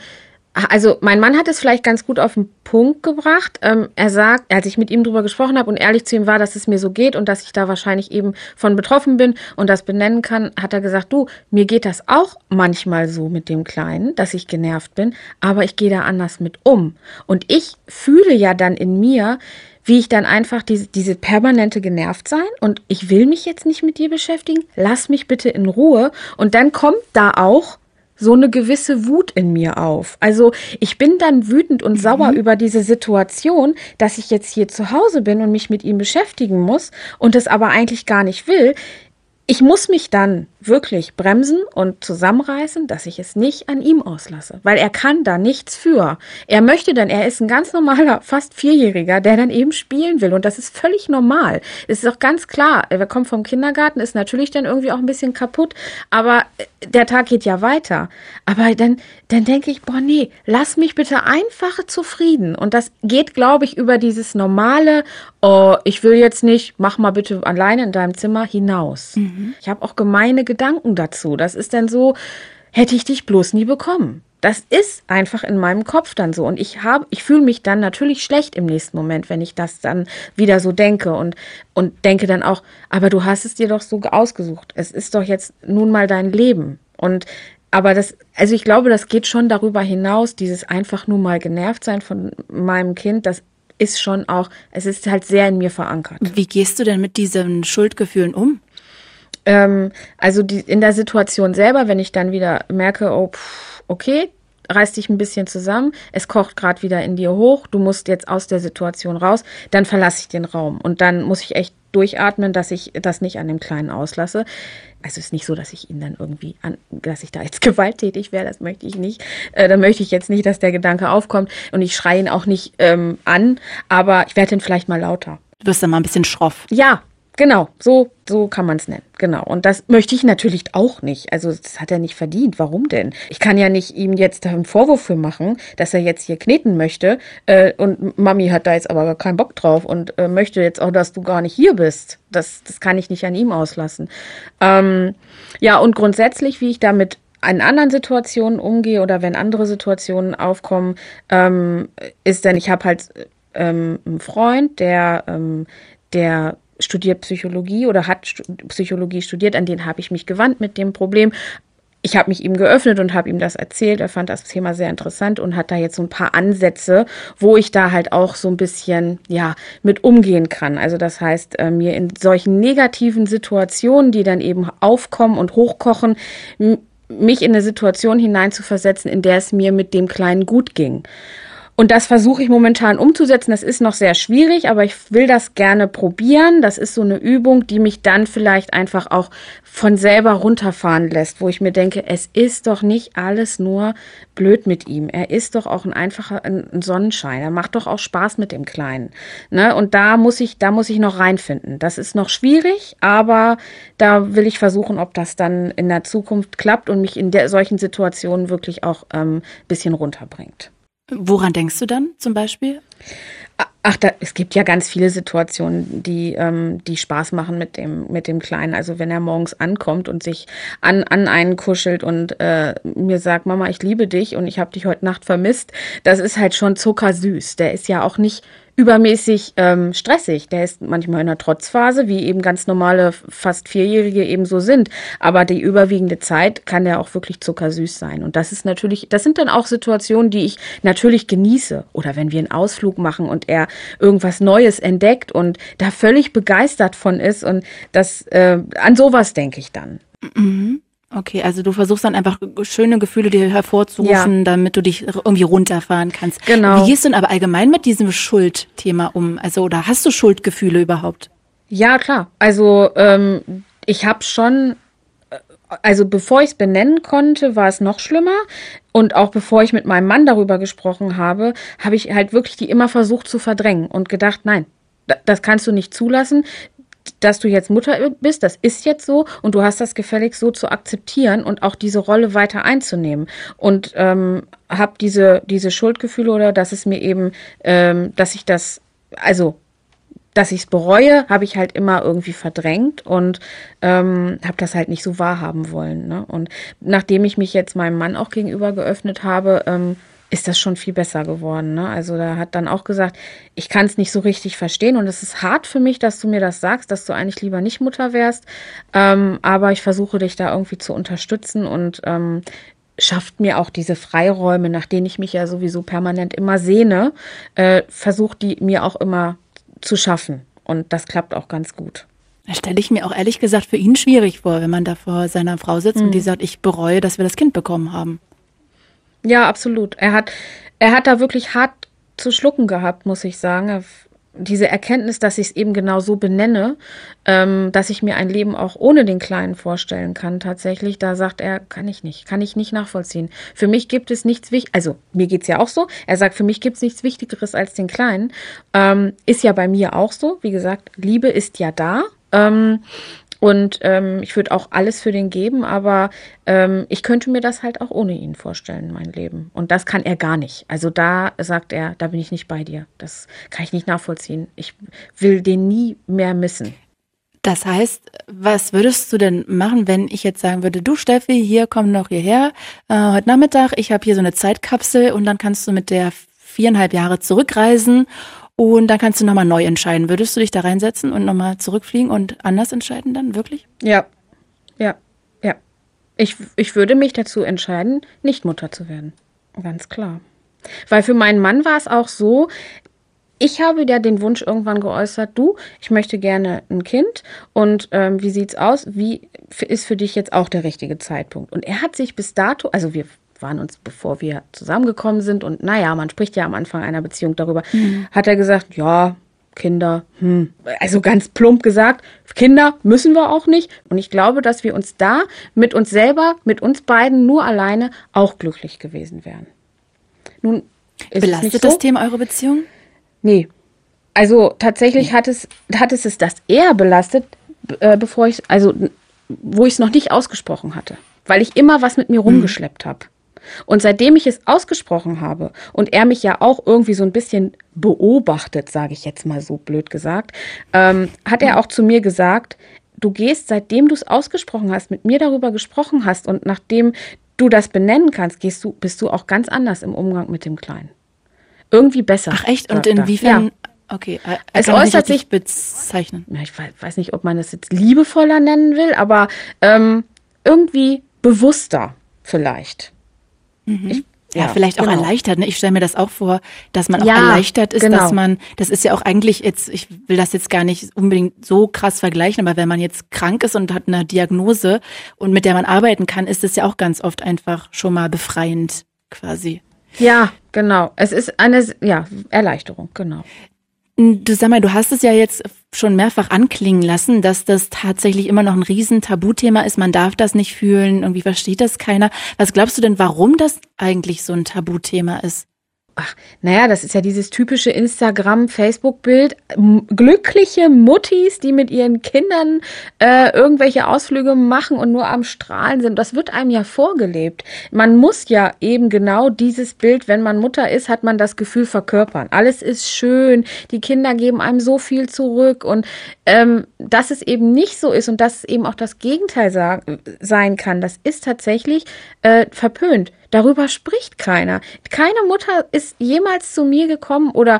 also mein Mann hat es vielleicht ganz gut auf den Punkt gebracht. Ähm, er sagt, als ich mit ihm drüber gesprochen habe und ehrlich zu ihm war, dass es mir so geht und dass ich da wahrscheinlich eben von betroffen bin und das benennen kann, hat er gesagt, du, mir geht das auch manchmal so mit dem Kleinen, dass ich genervt bin, aber ich gehe da anders mit um. Und ich fühle ja dann in mir, wie ich dann einfach diese, diese permanente genervt sein und ich will mich jetzt nicht mit dir beschäftigen, lass mich bitte in Ruhe und dann kommt da auch so eine gewisse Wut in mir auf. Also ich bin dann wütend und mhm. sauer über diese Situation, dass ich jetzt hier zu Hause bin und mich mit ihm beschäftigen muss und es aber eigentlich gar nicht will. Ich muss mich dann wirklich bremsen und zusammenreißen, dass ich es nicht an ihm auslasse, weil er kann da nichts für. Er möchte dann, er ist ein ganz normaler, fast Vierjähriger, der dann eben spielen will und das ist völlig normal. Es ist auch ganz klar, er kommt vom Kindergarten, ist natürlich dann irgendwie auch ein bisschen kaputt, aber der Tag geht ja weiter. Aber dann, dann denke ich, boah, nee, lass mich bitte einfach zufrieden. Und das geht, glaube ich, über dieses normale, oh, ich will jetzt nicht, mach mal bitte alleine in deinem Zimmer hinaus. Mhm. Ich habe auch gemeine Gedanken dazu. Das ist dann so, hätte ich dich bloß nie bekommen. Das ist einfach in meinem Kopf dann so. Und ich habe, ich fühle mich dann natürlich schlecht im nächsten Moment, wenn ich das dann wieder so denke und, und denke dann auch, aber du hast es dir doch so ausgesucht. Es ist doch jetzt nun mal dein Leben. Und aber das, also ich glaube, das geht schon darüber hinaus, dieses einfach nur mal genervt sein von meinem Kind, das ist schon auch, es ist halt sehr in mir verankert. Wie gehst du denn mit diesen Schuldgefühlen um? Ähm, also die, in der Situation selber, wenn ich dann wieder merke, oh, pff, okay, reiß dich ein bisschen zusammen, es kocht gerade wieder in dir hoch, du musst jetzt aus der Situation raus, dann verlasse ich den Raum und dann muss ich echt durchatmen, dass ich das nicht an dem Kleinen auslasse. Also es ist nicht so, dass ich ihn dann irgendwie, an, dass ich da jetzt [laughs] gewalttätig wäre, das möchte ich nicht. Äh, da möchte ich jetzt nicht, dass der Gedanke aufkommt und ich schreie ihn auch nicht ähm, an, aber ich werde ihn vielleicht mal lauter. Du wirst dann mal ein bisschen schroff. Ja, Genau, so, so kann man es nennen. Genau. Und das möchte ich natürlich auch nicht. Also das hat er nicht verdient. Warum denn? Ich kann ja nicht ihm jetzt einen Vorwurf für machen, dass er jetzt hier kneten möchte. Äh, und Mami hat da jetzt aber keinen Bock drauf und äh, möchte jetzt auch, dass du gar nicht hier bist. Das, das kann ich nicht an ihm auslassen. Ähm, ja, und grundsätzlich, wie ich damit in anderen Situationen umgehe oder wenn andere Situationen aufkommen, ähm, ist denn, ich habe halt ähm, einen Freund, der, ähm, der studiert Psychologie oder hat Psychologie studiert, an den habe ich mich gewandt mit dem Problem. Ich habe mich ihm geöffnet und habe ihm das erzählt. Er fand das Thema sehr interessant und hat da jetzt so ein paar Ansätze, wo ich da halt auch so ein bisschen ja mit umgehen kann. Also das heißt, äh, mir in solchen negativen Situationen, die dann eben aufkommen und hochkochen, mich in eine Situation hineinzuversetzen, in der es mir mit dem Kleinen gut ging. Und das versuche ich momentan umzusetzen. Das ist noch sehr schwierig, aber ich will das gerne probieren. Das ist so eine Übung, die mich dann vielleicht einfach auch von selber runterfahren lässt, wo ich mir denke, es ist doch nicht alles nur blöd mit ihm. Er ist doch auch ein einfacher ein Sonnenschein. Er macht doch auch Spaß mit dem Kleinen. Ne? Und da muss ich, da muss ich noch reinfinden. Das ist noch schwierig, aber da will ich versuchen, ob das dann in der Zukunft klappt und mich in der, solchen Situationen wirklich auch ähm, bisschen runterbringt. Woran denkst du dann zum Beispiel? Ach, da, es gibt ja ganz viele Situationen, die, ähm, die Spaß machen mit dem, mit dem Kleinen. Also wenn er morgens ankommt und sich an, an einen kuschelt und äh, mir sagt, Mama, ich liebe dich und ich habe dich heute Nacht vermisst, das ist halt schon zuckersüß. Der ist ja auch nicht übermäßig ähm, stressig. Der ist manchmal in einer Trotzphase, wie eben ganz normale, fast Vierjährige eben so sind. Aber die überwiegende Zeit kann der auch wirklich zuckersüß sein. Und das ist natürlich, das sind dann auch Situationen, die ich natürlich genieße. Oder wenn wir einen Ausflug machen und er irgendwas Neues entdeckt und da völlig begeistert von ist. Und das, äh, an sowas denke ich dann. Mhm. Okay, also du versuchst dann einfach schöne Gefühle dir hervorzurufen, ja. damit du dich irgendwie runterfahren kannst. Genau. Wie gehst du denn aber allgemein mit diesem Schuldthema um? Also, oder hast du Schuldgefühle überhaupt? Ja, klar. Also, ähm, ich habe schon, äh, also bevor ich es benennen konnte, war es noch schlimmer. Und auch bevor ich mit meinem Mann darüber gesprochen habe, habe ich halt wirklich die immer versucht zu verdrängen und gedacht, nein, das kannst du nicht zulassen dass du jetzt Mutter bist, das ist jetzt so und du hast das gefällig so zu akzeptieren und auch diese Rolle weiter einzunehmen. Und ähm, habe diese, diese Schuldgefühle oder dass es mir eben, ähm, dass ich das, also dass ich es bereue, habe ich halt immer irgendwie verdrängt und ähm, habe das halt nicht so wahrhaben wollen. Ne? Und nachdem ich mich jetzt meinem Mann auch gegenüber geöffnet habe, ähm, ist das schon viel besser geworden. Ne? Also da hat dann auch gesagt, ich kann es nicht so richtig verstehen und es ist hart für mich, dass du mir das sagst, dass du eigentlich lieber nicht Mutter wärst. Ähm, aber ich versuche dich da irgendwie zu unterstützen und ähm, schafft mir auch diese Freiräume, nach denen ich mich ja sowieso permanent immer sehne, äh, versucht die mir auch immer zu schaffen. Und das klappt auch ganz gut. Das stelle ich mir auch ehrlich gesagt für ihn schwierig vor, wenn man da vor seiner Frau sitzt mhm. und die sagt, ich bereue, dass wir das Kind bekommen haben. Ja, absolut. Er hat, er hat da wirklich hart zu schlucken gehabt, muss ich sagen. Diese Erkenntnis, dass ich es eben genau so benenne, ähm, dass ich mir ein Leben auch ohne den Kleinen vorstellen kann, tatsächlich, da sagt er, kann ich nicht, kann ich nicht nachvollziehen. Für mich gibt es nichts wichtig, also mir geht's ja auch so. Er sagt, für mich gibt's nichts Wichtigeres als den Kleinen. Ähm, ist ja bei mir auch so. Wie gesagt, Liebe ist ja da. Ähm, und ähm, ich würde auch alles für den geben, aber ähm, ich könnte mir das halt auch ohne ihn vorstellen, mein Leben. Und das kann er gar nicht. Also da sagt er, da bin ich nicht bei dir. Das kann ich nicht nachvollziehen. Ich will den nie mehr missen. Das heißt, was würdest du denn machen, wenn ich jetzt sagen würde, du Steffi, hier komm noch hierher, äh, heute Nachmittag, ich habe hier so eine Zeitkapsel und dann kannst du mit der viereinhalb Jahre zurückreisen und dann kannst du nochmal neu entscheiden. Würdest du dich da reinsetzen und nochmal zurückfliegen und anders entscheiden dann, wirklich? Ja, ja, ja. Ich, ich würde mich dazu entscheiden, nicht Mutter zu werden. Ganz klar. Weil für meinen Mann war es auch so, ich habe ja den Wunsch irgendwann geäußert, du, ich möchte gerne ein Kind und ähm, wie sieht's aus? Wie ist für dich jetzt auch der richtige Zeitpunkt? Und er hat sich bis dato, also wir waren uns, bevor wir zusammengekommen sind. Und naja, man spricht ja am Anfang einer Beziehung darüber. Mhm. Hat er gesagt, ja, Kinder, hm. also ganz plump gesagt, Kinder müssen wir auch nicht. Und ich glaube, dass wir uns da mit uns selber, mit uns beiden nur alleine auch glücklich gewesen wären. Nun, belastet so? das Thema eure Beziehung? Nee. Also tatsächlich nee. hat es, hat es es das eher belastet, äh, bevor ich, also wo ich es noch nicht ausgesprochen hatte, weil ich immer was mit mir hm. rumgeschleppt habe. Und seitdem ich es ausgesprochen habe und er mich ja auch irgendwie so ein bisschen beobachtet, sage ich jetzt mal so blöd gesagt, ähm, hat er auch zu mir gesagt, du gehst, seitdem du es ausgesprochen hast, mit mir darüber gesprochen hast und nachdem du das benennen kannst, gehst du, bist du auch ganz anders im Umgang mit dem Kleinen. Irgendwie besser. Ach echt? Und inwiefern? Ja. Okay, er es äußert sich bezeichnen. Ich weiß nicht, ob man das jetzt liebevoller nennen will, aber ähm, irgendwie bewusster vielleicht. Mhm. Ich, ja, ja, vielleicht auch genau. erleichtert. Ne? Ich stelle mir das auch vor, dass man auch ja, erleichtert ist, genau. dass man, das ist ja auch eigentlich jetzt, ich will das jetzt gar nicht unbedingt so krass vergleichen, aber wenn man jetzt krank ist und hat eine Diagnose und mit der man arbeiten kann, ist es ja auch ganz oft einfach schon mal befreiend quasi. Ja, genau. Es ist eine ja, Erleichterung, genau. Du sag mal, du hast es ja jetzt schon mehrfach anklingen lassen, dass das tatsächlich immer noch ein riesen Tabuthema ist. Man darf das nicht fühlen, irgendwie versteht das keiner. Was glaubst du denn, warum das eigentlich so ein Tabuthema ist? Ach, naja, das ist ja dieses typische Instagram-Facebook-Bild. Glückliche Muttis, die mit ihren Kindern äh, irgendwelche Ausflüge machen und nur am Strahlen sind. Das wird einem ja vorgelebt. Man muss ja eben genau dieses Bild, wenn man Mutter ist, hat man das Gefühl verkörpern. Alles ist schön, die Kinder geben einem so viel zurück und ähm, dass es eben nicht so ist und dass es eben auch das Gegenteil sein kann, das ist tatsächlich äh, verpönt. Darüber spricht keiner. Keine Mutter ist jemals zu mir gekommen oder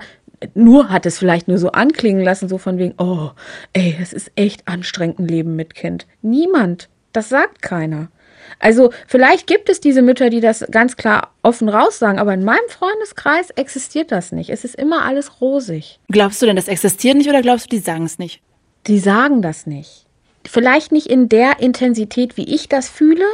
nur hat es vielleicht nur so anklingen lassen, so von wegen, oh, ey, es ist echt anstrengend ein Leben mit Kind. Niemand. Das sagt keiner. Also vielleicht gibt es diese Mütter, die das ganz klar offen raus sagen, aber in meinem Freundeskreis existiert das nicht. Es ist immer alles rosig. Glaubst du denn, das existiert nicht oder glaubst du, die sagen es nicht? Die sagen das nicht vielleicht nicht in der Intensität, wie ich das fühle,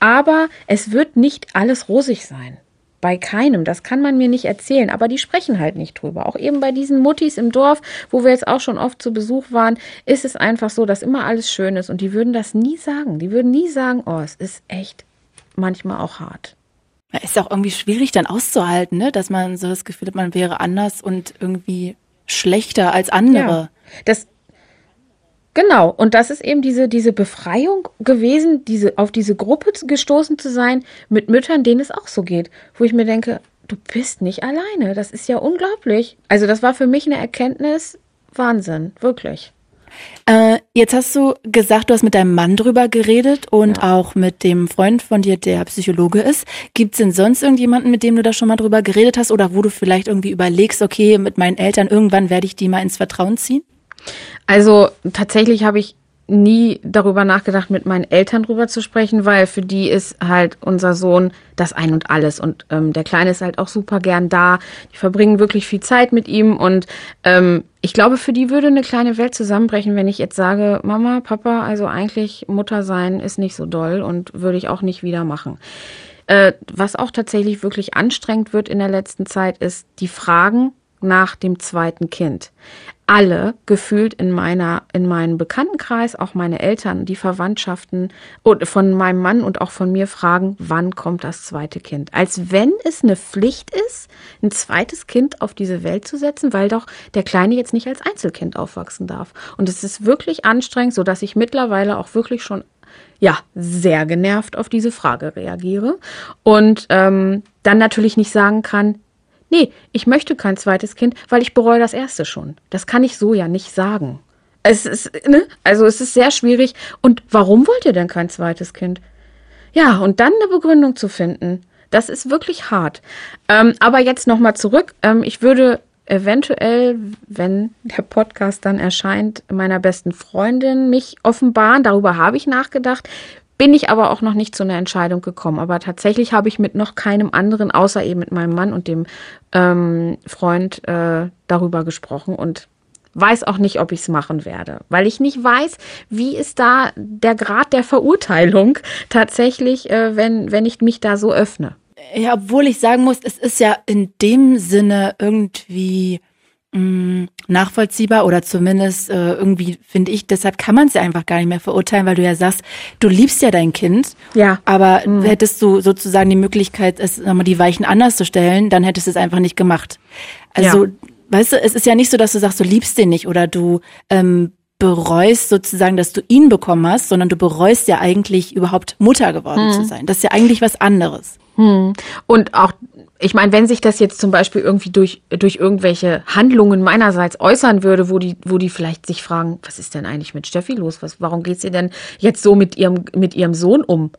aber es wird nicht alles rosig sein. Bei keinem, das kann man mir nicht erzählen, aber die sprechen halt nicht drüber. Auch eben bei diesen Muttis im Dorf, wo wir jetzt auch schon oft zu Besuch waren, ist es einfach so, dass immer alles schön ist und die würden das nie sagen. Die würden nie sagen, oh, es ist echt manchmal auch hart. Ist auch irgendwie schwierig dann auszuhalten, ne? dass man so das Gefühl hat, man wäre anders und irgendwie schlechter als andere. Ja, das, Genau, und das ist eben diese, diese Befreiung gewesen, diese, auf diese Gruppe gestoßen zu sein mit Müttern, denen es auch so geht, wo ich mir denke, du bist nicht alleine. Das ist ja unglaublich. Also, das war für mich eine Erkenntnis, Wahnsinn, wirklich. Äh, jetzt hast du gesagt, du hast mit deinem Mann drüber geredet und ja. auch mit dem Freund von dir, der Psychologe ist. Gibt es denn sonst irgendjemanden, mit dem du da schon mal drüber geredet hast oder wo du vielleicht irgendwie überlegst, okay, mit meinen Eltern irgendwann werde ich die mal ins Vertrauen ziehen? Also tatsächlich habe ich nie darüber nachgedacht, mit meinen Eltern drüber zu sprechen, weil für die ist halt unser Sohn das Ein und Alles. Und ähm, der Kleine ist halt auch super gern da. Die verbringen wirklich viel Zeit mit ihm. Und ähm, ich glaube, für die würde eine kleine Welt zusammenbrechen, wenn ich jetzt sage, Mama, Papa, also eigentlich Mutter sein ist nicht so doll und würde ich auch nicht wieder machen. Äh, was auch tatsächlich wirklich anstrengend wird in der letzten Zeit, ist die Fragen, nach dem zweiten Kind. Alle gefühlt in meiner, in meinem Bekanntenkreis, auch meine Eltern, die Verwandtschaften und von meinem Mann und auch von mir fragen, wann kommt das zweite Kind? Als wenn es eine Pflicht ist, ein zweites Kind auf diese Welt zu setzen, weil doch der Kleine jetzt nicht als Einzelkind aufwachsen darf. Und es ist wirklich anstrengend, so dass ich mittlerweile auch wirklich schon ja, sehr genervt auf diese Frage reagiere und ähm, dann natürlich nicht sagen kann, nee, ich möchte kein zweites Kind, weil ich bereue das erste schon. Das kann ich so ja nicht sagen. Es ist, ne? Also es ist sehr schwierig. Und warum wollt ihr denn kein zweites Kind? Ja, und dann eine Begründung zu finden, das ist wirklich hart. Ähm, aber jetzt nochmal zurück. Ähm, ich würde eventuell, wenn der Podcast dann erscheint, meiner besten Freundin mich offenbaren. Darüber habe ich nachgedacht. Bin ich aber auch noch nicht zu einer Entscheidung gekommen. Aber tatsächlich habe ich mit noch keinem anderen, außer eben mit meinem Mann und dem ähm, Freund, äh, darüber gesprochen und weiß auch nicht, ob ich es machen werde, weil ich nicht weiß, wie ist da der Grad der Verurteilung tatsächlich, äh, wenn, wenn ich mich da so öffne. Ja, obwohl ich sagen muss, es ist ja in dem Sinne irgendwie nachvollziehbar oder zumindest äh, irgendwie finde ich, deshalb kann man es ja einfach gar nicht mehr verurteilen, weil du ja sagst, du liebst ja dein Kind. Ja. Aber mhm. hättest du sozusagen die Möglichkeit, es nochmal die Weichen anders zu stellen, dann hättest du es einfach nicht gemacht. Also, ja. weißt du, es ist ja nicht so, dass du sagst, du liebst den nicht oder du ähm, bereust sozusagen, dass du ihn bekommen hast, sondern du bereust ja eigentlich überhaupt Mutter geworden mhm. zu sein. Das ist ja eigentlich was anderes. Hm. Und auch, ich meine, wenn sich das jetzt zum Beispiel irgendwie durch, durch irgendwelche Handlungen meinerseits äußern würde, wo die, wo die vielleicht sich fragen, was ist denn eigentlich mit Steffi los? Was, warum geht sie denn jetzt so mit ihrem, mit ihrem Sohn um?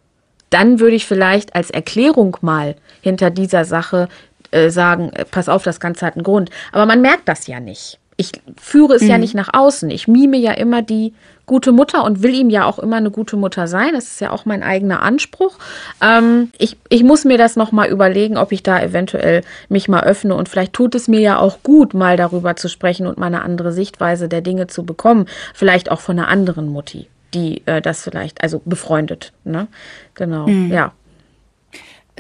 Dann würde ich vielleicht als Erklärung mal hinter dieser Sache äh, sagen, äh, pass auf, das Ganze hat einen Grund. Aber man merkt das ja nicht. Ich führe es mhm. ja nicht nach außen. Ich mime ja immer die gute Mutter und will ihm ja auch immer eine gute Mutter sein. Das ist ja auch mein eigener Anspruch. Ähm, ich, ich muss mir das nochmal überlegen, ob ich da eventuell mich mal öffne und vielleicht tut es mir ja auch gut, mal darüber zu sprechen und mal eine andere Sichtweise der Dinge zu bekommen. Vielleicht auch von einer anderen Mutti, die äh, das vielleicht, also befreundet. Ne? Genau, mhm. ja.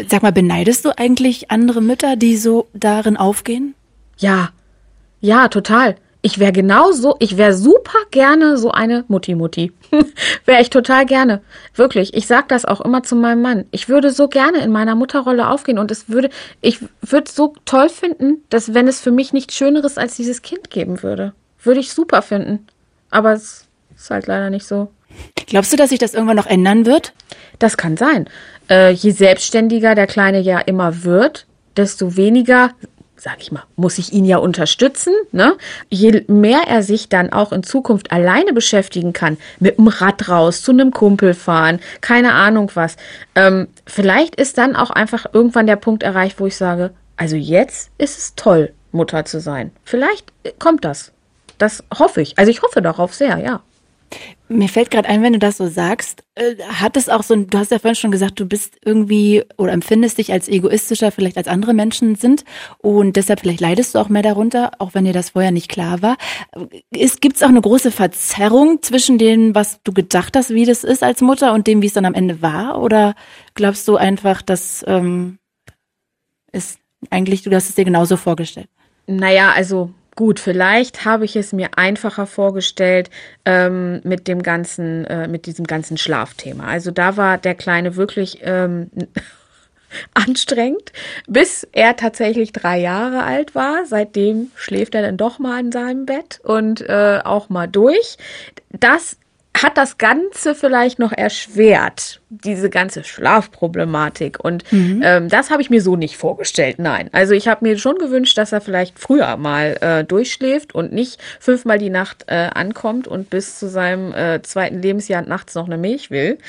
Sag mal, beneidest du eigentlich andere Mütter, die so darin aufgehen? Ja, ja, total ich wäre genauso, ich wäre super gerne so eine Mutti-Mutti. [laughs] wäre ich total gerne. Wirklich. Ich sag das auch immer zu meinem Mann. Ich würde so gerne in meiner Mutterrolle aufgehen und es würde, ich würde so toll finden, dass wenn es für mich nichts Schöneres als dieses Kind geben würde. Würde ich super finden. Aber es ist halt leider nicht so. Glaubst du, dass sich das irgendwann noch ändern wird? Das kann sein. Äh, je selbstständiger der Kleine ja immer wird, desto weniger sag ich mal, muss ich ihn ja unterstützen. Ne? Je mehr er sich dann auch in Zukunft alleine beschäftigen kann, mit dem Rad raus, zu einem Kumpel fahren, keine Ahnung was, ähm, vielleicht ist dann auch einfach irgendwann der Punkt erreicht, wo ich sage, also jetzt ist es toll, Mutter zu sein. Vielleicht kommt das. Das hoffe ich. Also ich hoffe darauf sehr, ja. Mir fällt gerade ein, wenn du das so sagst, äh, hat es auch so, du hast ja vorhin schon gesagt, du bist irgendwie oder empfindest dich als egoistischer vielleicht als andere Menschen sind und deshalb vielleicht leidest du auch mehr darunter, auch wenn dir das vorher nicht klar war. Gibt es auch eine große Verzerrung zwischen dem, was du gedacht hast, wie das ist als Mutter und dem, wie es dann am Ende war? Oder glaubst du einfach, dass ähm, ist eigentlich, du hast es dir genauso vorgestellt? Naja, also Gut, vielleicht habe ich es mir einfacher vorgestellt ähm, mit dem ganzen, äh, mit diesem ganzen Schlafthema. Also da war der Kleine wirklich ähm, [laughs] anstrengend, bis er tatsächlich drei Jahre alt war. Seitdem schläft er dann doch mal in seinem Bett und äh, auch mal durch. Das hat das Ganze vielleicht noch erschwert, diese ganze Schlafproblematik. Und mhm. ähm, das habe ich mir so nicht vorgestellt. Nein. Also ich habe mir schon gewünscht, dass er vielleicht früher mal äh, durchschläft und nicht fünfmal die Nacht äh, ankommt und bis zu seinem äh, zweiten Lebensjahr nachts noch eine Milch will.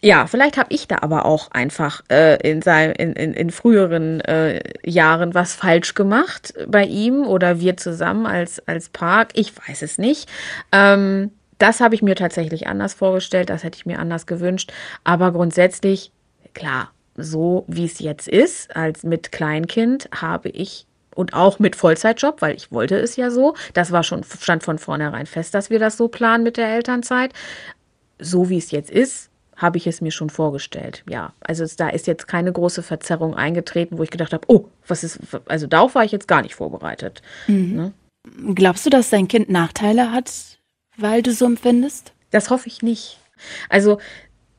Ja, vielleicht habe ich da aber auch einfach äh, in, sein, in, in, in früheren äh, Jahren was falsch gemacht bei ihm oder wir zusammen als, als Park. Ich weiß es nicht. Ähm, das habe ich mir tatsächlich anders vorgestellt, das hätte ich mir anders gewünscht. Aber grundsätzlich, klar, so wie es jetzt ist, als mit Kleinkind, habe ich und auch mit Vollzeitjob, weil ich wollte es ja so. Das war schon, stand von vornherein fest, dass wir das so planen mit der Elternzeit. So wie es jetzt ist, habe ich es mir schon vorgestellt. Ja, also es, da ist jetzt keine große Verzerrung eingetreten, wo ich gedacht habe, oh, was ist, also darauf war ich jetzt gar nicht vorbereitet. Mhm. Ne? Glaubst du, dass dein Kind Nachteile hat, weil du so empfindest? Das hoffe ich nicht. Also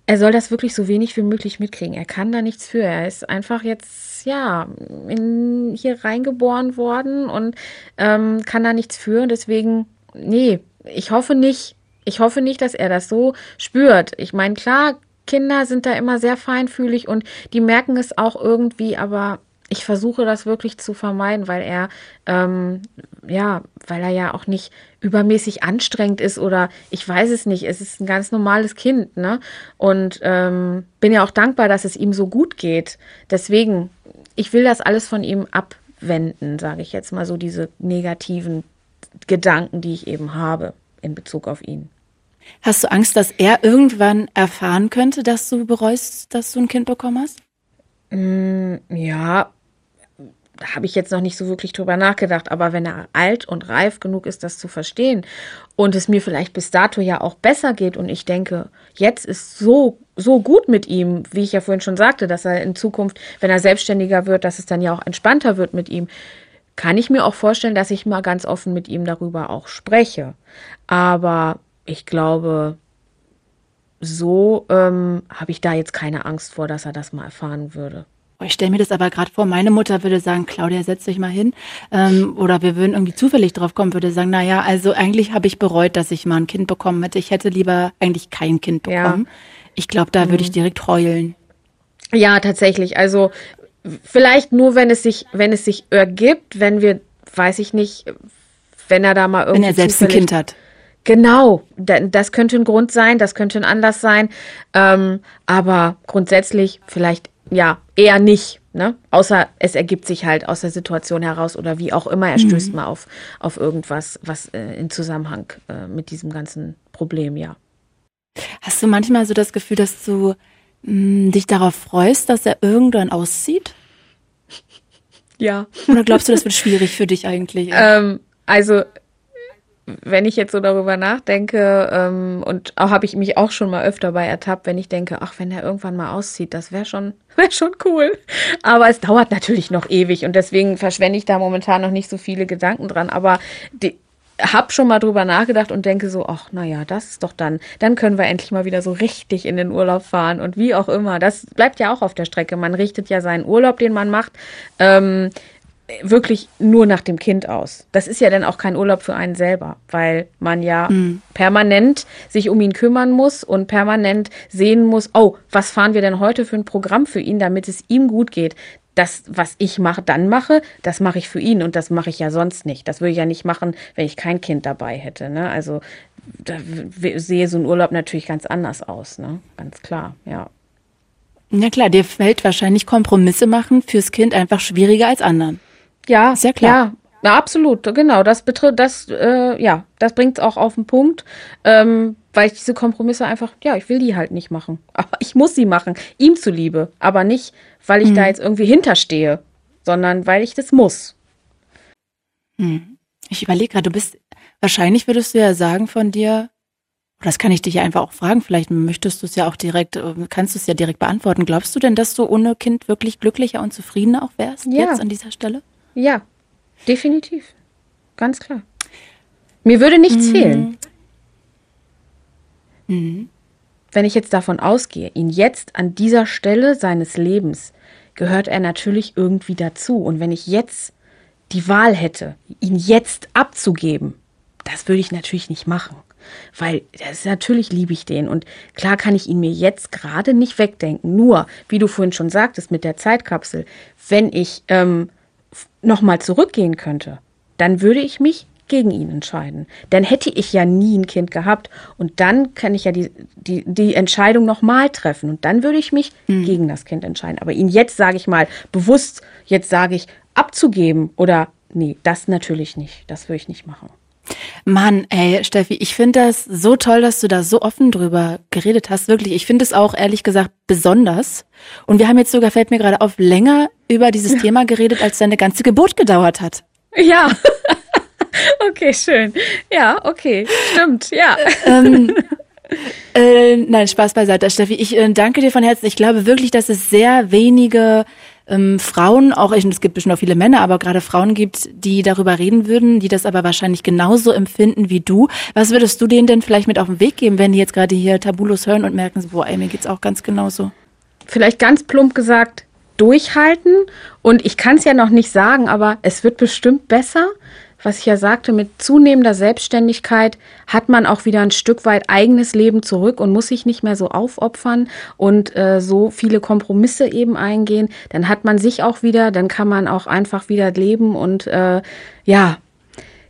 er soll das wirklich so wenig wie möglich mitkriegen. Er kann da nichts für. Er ist einfach jetzt, ja, in, hier reingeboren worden und ähm, kann da nichts für. Deswegen, nee, ich hoffe nicht, ich hoffe nicht, dass er das so spürt. Ich meine, klar, Kinder sind da immer sehr feinfühlig und die merken es auch irgendwie, aber ich versuche das wirklich zu vermeiden, weil er ähm, ja, weil er ja auch nicht übermäßig anstrengend ist oder ich weiß es nicht. Es ist ein ganz normales Kind, ne? Und ähm, bin ja auch dankbar, dass es ihm so gut geht. Deswegen, ich will das alles von ihm abwenden, sage ich jetzt mal so diese negativen Gedanken, die ich eben habe in Bezug auf ihn. Hast du Angst, dass er irgendwann erfahren könnte, dass du bereust, dass du ein Kind bekommen hast? Mm, ja, habe ich jetzt noch nicht so wirklich drüber nachgedacht, aber wenn er alt und reif genug ist, das zu verstehen und es mir vielleicht bis dato ja auch besser geht und ich denke, jetzt ist so so gut mit ihm, wie ich ja vorhin schon sagte, dass er in Zukunft, wenn er selbstständiger wird, dass es dann ja auch entspannter wird mit ihm, kann ich mir auch vorstellen, dass ich mal ganz offen mit ihm darüber auch spreche. Aber ich glaube, so ähm, habe ich da jetzt keine Angst vor, dass er das mal erfahren würde. Oh, ich stelle mir das aber gerade vor, meine Mutter würde sagen, Claudia, setz dich mal hin. Ähm, oder wir würden irgendwie zufällig drauf kommen, würde sagen, na ja, also eigentlich habe ich bereut, dass ich mal ein Kind bekommen hätte. Ich hätte lieber eigentlich kein Kind bekommen. Ja. Ich glaube, da mhm. würde ich mhm. direkt heulen. Ja, tatsächlich. Also vielleicht nur, wenn es sich, wenn es sich ergibt, wenn wir, weiß ich nicht, wenn er da mal irgendwie. Wenn er selbst ein Kind hat. Genau, das könnte ein Grund sein, das könnte ein Anlass sein. Ähm, aber grundsätzlich vielleicht ja, eher nicht. Ne? Außer es ergibt sich halt aus der Situation heraus oder wie auch immer, er stößt mhm. mal auf, auf irgendwas, was äh, in Zusammenhang äh, mit diesem ganzen Problem, ja. Hast du manchmal so das Gefühl, dass du mh, hm, dich darauf freust, dass er irgendwann auszieht? Ja. Oder glaubst du, das wird [laughs] schwierig für dich eigentlich? Ähm, also wenn ich jetzt so darüber nachdenke, ähm, und auch habe ich mich auch schon mal öfter bei ertappt, wenn ich denke, ach, wenn er irgendwann mal auszieht, das wäre schon, [laughs] wäre schon cool. Aber es dauert natürlich noch ewig und deswegen verschwende ich da momentan noch nicht so viele Gedanken dran. Aber die, hab schon mal drüber nachgedacht und denke so, ach, naja, das ist doch dann, dann können wir endlich mal wieder so richtig in den Urlaub fahren und wie auch immer. Das bleibt ja auch auf der Strecke. Man richtet ja seinen Urlaub, den man macht. Ähm, wirklich nur nach dem Kind aus. Das ist ja dann auch kein Urlaub für einen selber, weil man ja mhm. permanent sich um ihn kümmern muss und permanent sehen muss, oh, was fahren wir denn heute für ein Programm für ihn, damit es ihm gut geht. Das, was ich mache, dann mache, das mache ich für ihn und das mache ich ja sonst nicht. Das würde ich ja nicht machen, wenn ich kein Kind dabei hätte. Ne? Also da sehe so ein Urlaub natürlich ganz anders aus, ne? Ganz klar, ja. Ja klar, dir fällt wahrscheinlich Kompromisse machen fürs Kind einfach schwieriger als anderen. Ja, sehr klar. Ja, absolut, genau. Das betrifft, das, äh, ja, das bringt es auch auf den Punkt, ähm, weil ich diese Kompromisse einfach, ja, ich will die halt nicht machen. [laughs] Aber ich muss sie machen, ihm zuliebe. Aber nicht, weil ich mhm. da jetzt irgendwie hinterstehe, sondern weil ich das muss. Mhm. Ich überlege gerade, du bist, wahrscheinlich würdest du ja sagen von dir, das kann ich dich ja einfach auch fragen, vielleicht möchtest du es ja auch direkt, äh, kannst du es ja direkt beantworten. Glaubst du denn, dass du ohne Kind wirklich glücklicher und zufriedener auch wärst ja. jetzt an dieser Stelle? Ja, definitiv. Ganz klar. Mir würde nichts mhm. fehlen. Mhm. Wenn ich jetzt davon ausgehe, ihn jetzt an dieser Stelle seines Lebens gehört er natürlich irgendwie dazu. Und wenn ich jetzt die Wahl hätte, ihn jetzt abzugeben, das würde ich natürlich nicht machen. Weil das natürlich liebe ich den. Und klar kann ich ihn mir jetzt gerade nicht wegdenken. Nur, wie du vorhin schon sagtest, mit der Zeitkapsel, wenn ich ähm, nochmal zurückgehen könnte, dann würde ich mich gegen ihn entscheiden. Dann hätte ich ja nie ein Kind gehabt und dann kann ich ja die, die, die Entscheidung nochmal treffen und dann würde ich mich mhm. gegen das Kind entscheiden. Aber ihn jetzt, sage ich mal, bewusst, jetzt sage ich, abzugeben oder nee, das natürlich nicht. Das würde ich nicht machen. Mann, ey, Steffi, ich finde das so toll, dass du da so offen drüber geredet hast. Wirklich, ich finde es auch ehrlich gesagt besonders. Und wir haben jetzt sogar, fällt mir gerade auf, länger über dieses ja. [laughs] Thema geredet, als deine ganze Geburt gedauert hat. Ja. [laughs] okay, schön. Ja, okay, stimmt, ja. Ähm, [laughs] Äh, nein, Spaß beiseite, Steffi. Ich äh, danke dir von Herzen. Ich glaube wirklich, dass es sehr wenige ähm, Frauen, auch es gibt bestimmt auch viele Männer, aber gerade Frauen gibt, die darüber reden würden, die das aber wahrscheinlich genauso empfinden wie du. Was würdest du denen denn vielleicht mit auf den Weg geben, wenn die jetzt gerade hier Tabulos hören und merken, boah, ey, mir geht's auch ganz genauso? Vielleicht ganz plump gesagt, durchhalten. Und ich kann es ja noch nicht sagen, aber es wird bestimmt besser was ich ja sagte, mit zunehmender Selbstständigkeit hat man auch wieder ein Stück weit eigenes Leben zurück und muss sich nicht mehr so aufopfern und äh, so viele Kompromisse eben eingehen. Dann hat man sich auch wieder, dann kann man auch einfach wieder leben und äh, ja,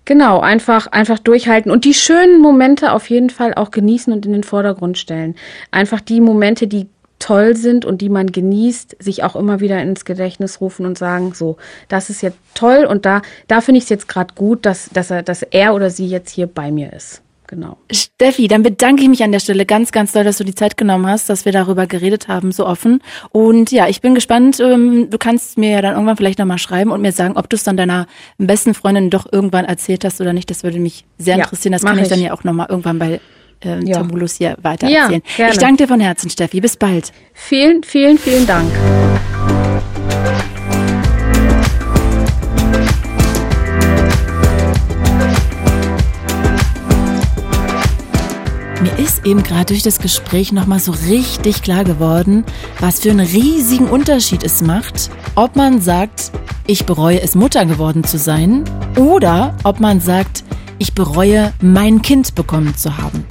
Genau, einfach, einfach durchhalten und die schönen Momente auf jeden Fall auch genießen und in den Vordergrund stellen. Einfach die Momente, die toll sind und die man genießt, sich auch immer wieder ins Gedächtnis rufen und sagen, so, das ist jetzt toll und da, da finde ich es jetzt gerade gut, dass, dass, er, dass er oder sie jetzt hier bei mir ist. Genau. Steffi, dann bedanke ich mich an der Stelle ganz, ganz doll, dass du die Zeit genommen hast, dass wir darüber geredet haben, so offen. Und ja, ich bin gespannt. Ähm, du kannst mir ja dann irgendwann vielleicht nochmal schreiben und mir sagen, ob du es dann deiner besten Freundin doch irgendwann erzählt hast oder nicht. Das würde mich sehr interessieren. Ja, das kann ich, ich dann ja auch nochmal irgendwann bei äh, ja. Tamulus hier weiter erzählen. Ja, ich danke dir von Herzen, Steffi. Bis bald. Vielen, vielen, vielen Dank. Mir ist eben gerade durch das Gespräch nochmal so richtig klar geworden, was für einen riesigen Unterschied es macht, ob man sagt, ich bereue es, Mutter geworden zu sein, oder ob man sagt, ich bereue, mein Kind bekommen zu haben.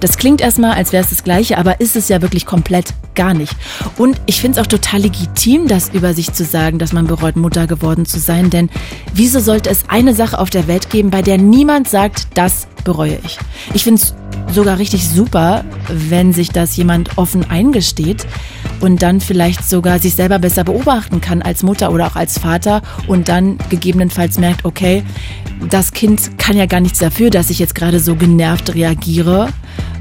Das klingt erstmal, als wäre es das Gleiche, aber ist es ja wirklich komplett gar nicht. Und ich finde es auch total legitim, das über sich zu sagen, dass man bereut, Mutter geworden zu sein. Denn wieso sollte es eine Sache auf der Welt geben, bei der niemand sagt, das bereue ich? Ich finde es sogar richtig super, wenn sich das jemand offen eingesteht und dann vielleicht sogar sich selber besser beobachten kann als Mutter oder auch als Vater und dann gegebenenfalls merkt, okay, das Kind kann ja gar nichts dafür, dass ich jetzt gerade so genervt reagiere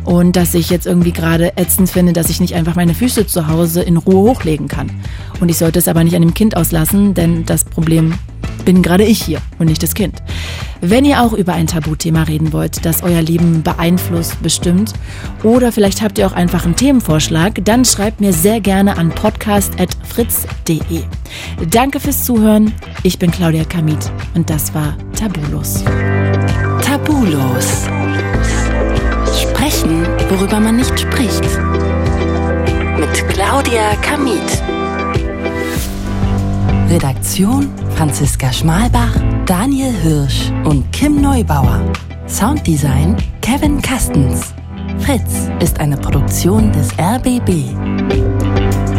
und dass ich jetzt irgendwie gerade ätzend finde, dass ich nicht einfach meine Füße zu Hause in Ruhe hochlegen kann. Und ich sollte es aber nicht an dem Kind auslassen, denn das Problem bin gerade ich hier und nicht das Kind. Wenn ihr auch über ein Tabuthema reden wollt, das euer Leben beeinflusst, bestimmt, oder vielleicht habt ihr auch einfach einen Themenvorschlag, dann schreibt mir sehr gerne an podcast.fritz.de. Danke fürs Zuhören. Ich bin Claudia Kamit und das war Tabulos. Tabulos. Sprechen, worüber man nicht spricht. Mit Claudia Kamit. Redaktion Franziska Schmalbach, Daniel Hirsch und Kim Neubauer. Sounddesign Kevin Kastens. Fritz ist eine Produktion des RBB.